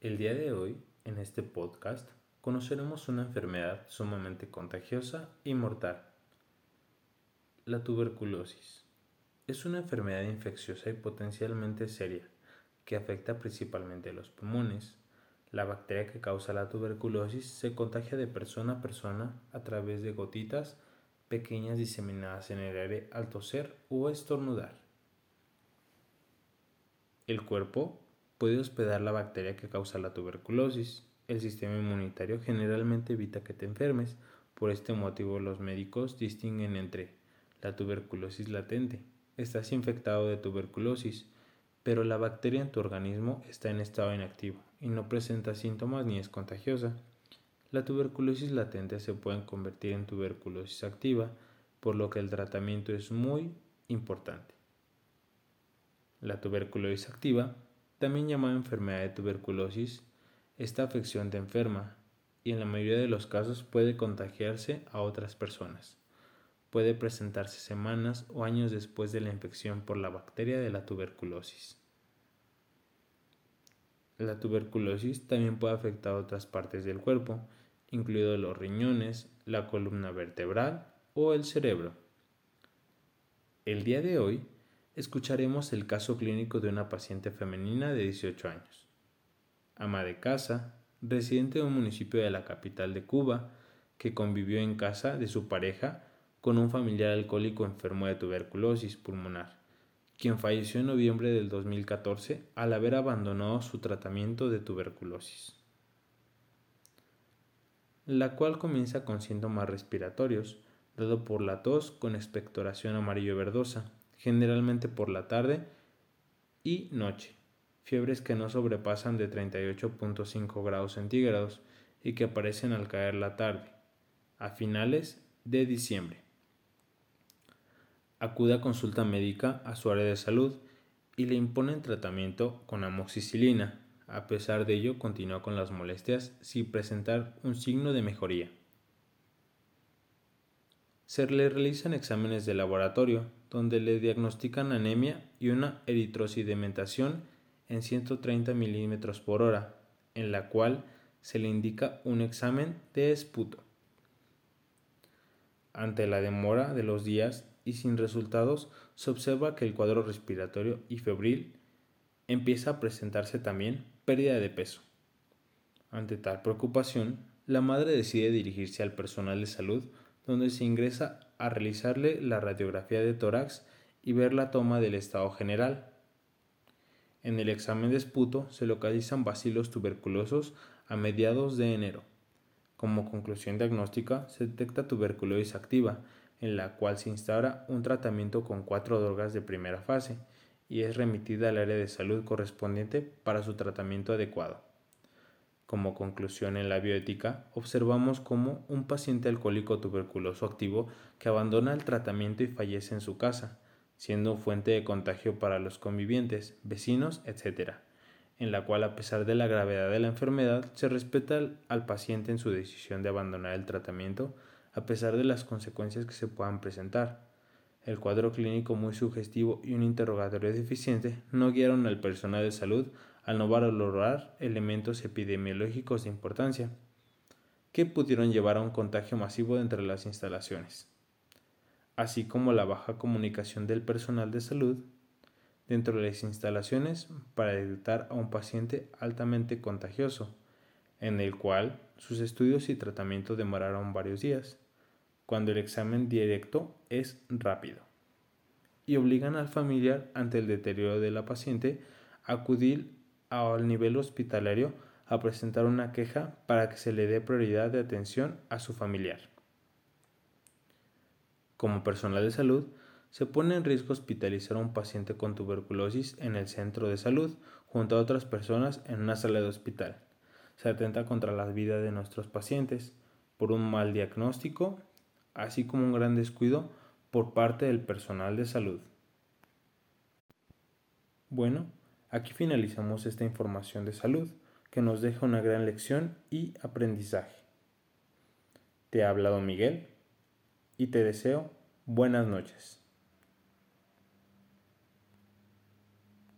El día de hoy, en este podcast, conoceremos una enfermedad sumamente contagiosa y mortal. La tuberculosis. Es una enfermedad infecciosa y potencialmente seria que afecta principalmente los pulmones. La bacteria que causa la tuberculosis se contagia de persona a persona a través de gotitas pequeñas diseminadas en el aire al toser o estornudar. El cuerpo puede hospedar la bacteria que causa la tuberculosis. El sistema inmunitario generalmente evita que te enfermes. Por este motivo los médicos distinguen entre la tuberculosis latente. Estás infectado de tuberculosis, pero la bacteria en tu organismo está en estado inactivo y no presenta síntomas ni es contagiosa. La tuberculosis latente se puede convertir en tuberculosis activa, por lo que el tratamiento es muy importante. La tuberculosis activa también llamada enfermedad de tuberculosis, esta afección te enferma y en la mayoría de los casos puede contagiarse a otras personas. Puede presentarse semanas o años después de la infección por la bacteria de la tuberculosis. La tuberculosis también puede afectar otras partes del cuerpo, incluidos los riñones, la columna vertebral o el cerebro. El día de hoy escucharemos el caso clínico de una paciente femenina de 18 años, ama de casa, residente de un municipio de la capital de Cuba, que convivió en casa de su pareja con un familiar alcohólico enfermo de tuberculosis pulmonar, quien falleció en noviembre del 2014 al haber abandonado su tratamiento de tuberculosis, la cual comienza con síntomas respiratorios, dado por la tos con expectoración amarillo verdosa, generalmente por la tarde y noche. Fiebres que no sobrepasan de 38.5 grados centígrados y que aparecen al caer la tarde, a finales de diciembre. Acude a consulta médica a su área de salud y le imponen tratamiento con amoxicilina. A pesar de ello, continúa con las molestias sin presentar un signo de mejoría. Se le realizan exámenes de laboratorio, donde le diagnostican anemia y una eritrosedimentación en 130 milímetros por hora, en la cual se le indica un examen de esputo. Ante la demora de los días y sin resultados, se observa que el cuadro respiratorio y febril empieza a presentarse también pérdida de peso. Ante tal preocupación, la madre decide dirigirse al personal de salud donde se ingresa a realizarle la radiografía de tórax y ver la toma del estado general. En el examen de esputo se localizan bacilos tuberculosos a mediados de enero. Como conclusión diagnóstica se detecta tuberculosis activa, en la cual se instaura un tratamiento con cuatro drogas de primera fase y es remitida al área de salud correspondiente para su tratamiento adecuado. Como conclusión en la bioética, observamos cómo un paciente alcohólico tuberculoso activo que abandona el tratamiento y fallece en su casa, siendo fuente de contagio para los convivientes, vecinos, etc., en la cual a pesar de la gravedad de la enfermedad se respeta al paciente en su decisión de abandonar el tratamiento a pesar de las consecuencias que se puedan presentar. El cuadro clínico muy sugestivo y un interrogatorio deficiente no guiaron al personal de salud al no valorar elementos epidemiológicos de importancia que pudieron llevar a un contagio masivo entre las instalaciones, así como la baja comunicación del personal de salud dentro de las instalaciones para detectar a un paciente altamente contagioso, en el cual sus estudios y tratamiento demoraron varios días, cuando el examen directo es rápido, y obligan al familiar ante el deterioro de la paciente a acudir al nivel hospitalario a presentar una queja para que se le dé prioridad de atención a su familiar. Como personal de salud, se pone en riesgo hospitalizar a un paciente con tuberculosis en el centro de salud junto a otras personas en una sala de hospital. Se atenta contra la vida de nuestros pacientes por un mal diagnóstico, así como un gran descuido por parte del personal de salud. Bueno, Aquí finalizamos esta información de salud que nos deja una gran lección y aprendizaje. Te ha hablado Miguel y te deseo buenas noches.